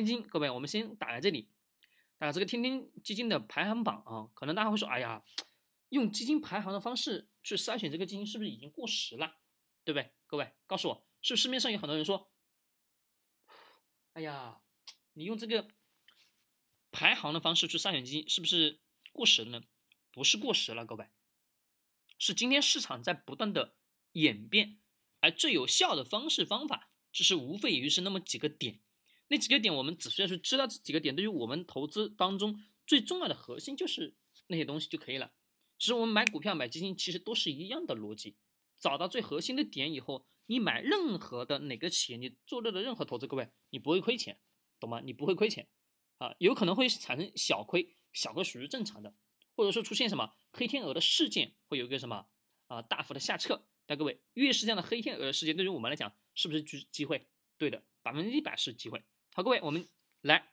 基金，各位，我们先打在这里，打这个天天基金的排行榜啊，可能大家会说，哎呀，用基金排行的方式去筛选这个基金，是不是已经过时了？对不对？各位，告诉我，是不是市面上有很多人说，哎呀，你用这个排行的方式去筛选基金，是不是过时了呢？不是过时了，各位，是今天市场在不断的演变，而最有效的方式方法，就是无非也就是那么几个点，那几个点我们只需要去知道这几个点，对于我们投资当中最重要的核心就是那些东西就可以了。其实我们买股票、买基金其实都是一样的逻辑，找到最核心的点以后，你买任何的哪个企业，你做的任何投资，各位你不会亏钱，懂吗？你不会亏钱啊，有可能会产生小亏，小亏属于正常的。或者说出现什么黑天鹅的事件，会有一个什么啊大幅的下撤？但各位，越是这样的黑天鹅事件，对于我们来讲，是不是机机会？对的，百分之一百是机会。好，各位，我们来，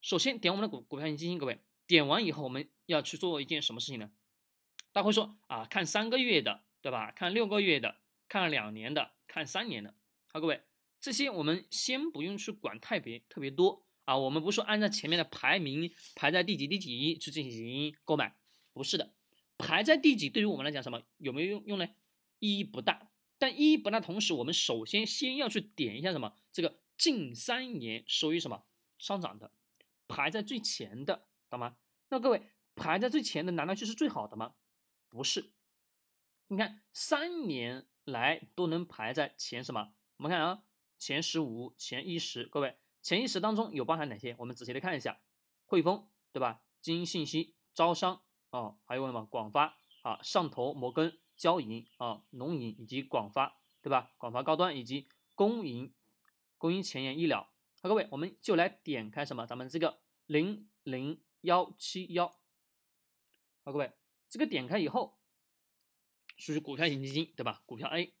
首先点我们的股股票型基金，各位点完以后，我们要去做一件什么事情呢？大家会说啊，看三个月的，对吧？看六个月的，看两年的，看三年的。好，各位，这些我们先不用去管太别特别多。啊，我们不说按照前面的排名排在第几第几去进行购买，不是的，排在第几对于我们来讲什么有没有用用呢？意义不大。但意义不大，同时我们首先先要去点一下什么这个近三年收益什么上涨的，排在最前的，懂吗？那各位排在最前的难道就是最好的吗？不是。你看三年来都能排在前什么？我们看啊，前十五、前一十，各位。前一十当中有包含哪些？我们仔细的看一下，汇丰对吧？金鹰信息、招商啊，还有什么广发啊、上投、摩根、交银啊、农银以及广发对吧？广发高端以及工银、供应前沿医疗。好，各位，我们就来点开什么？咱们这个零零幺七幺。好，各位，这个点开以后，属于股票型基金对吧？股票 A。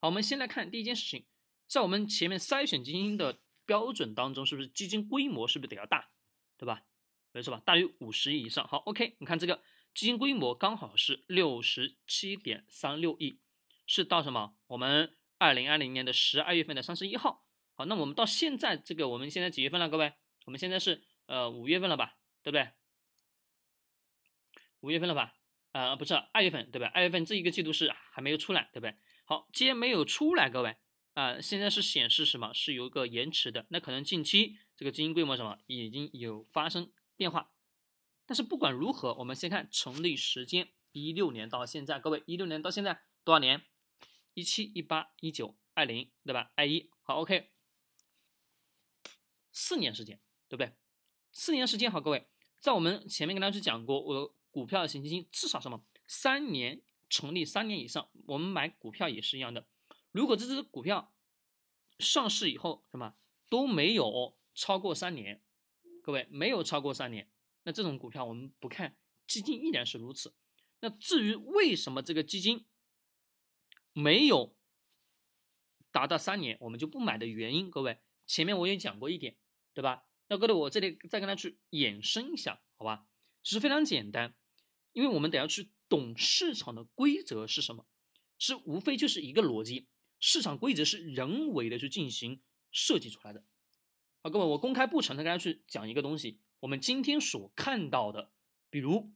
好，我们先来看第一件事情，在我们前面筛选基金的。标准当中是不是基金规模是不是得要大，对吧？没错吧？大于五十亿以上。好，OK，你看这个基金规模刚好是六十七点三六亿，是到什么？我们二零二零年的十二月份的三十一号。好，那我们到现在这个我们现在几月份了？各位，我们现在是呃五月份了吧？对不对？五月份了吧？呃，不是二月份，对吧？二月份这一个季度是还没有出来，对不对？好，既然没有出来，各位。啊，现在是显示什么？是有一个延迟的。那可能近期这个基金规模什么已经有发生变化。但是不管如何，我们先看成立时间，一六年到现在，各位一六年到现在多少年？一七、一八、一九、二零，对吧？二一，好，OK，四年时间，对不对？四年时间，好，各位，在我们前面跟大家去讲过，我股票型基金至少什么？三年成立三年以上，我们买股票也是一样的。如果这只股票上市以后，什么都没有超过三年，各位没有超过三年，那这种股票我们不看，基金依然是如此。那至于为什么这个基金没有达到三年，我们就不买的原因，各位前面我也讲过一点，对吧？那各位我这里再跟他去衍生一下，好吧？其实非常简单，因为我们得要去懂市场的规则是什么，是无非就是一个逻辑。市场规则是人为的去进行设计出来的。好，各位，我公开不诚的跟大家去讲一个东西，我们今天所看到的，比如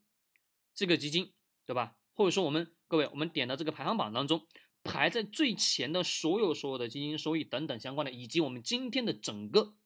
这个基金，对吧？或者说我们各位，我们点到这个排行榜当中排在最前的所有所有的基金收益等等相关的，以及我们今天的整个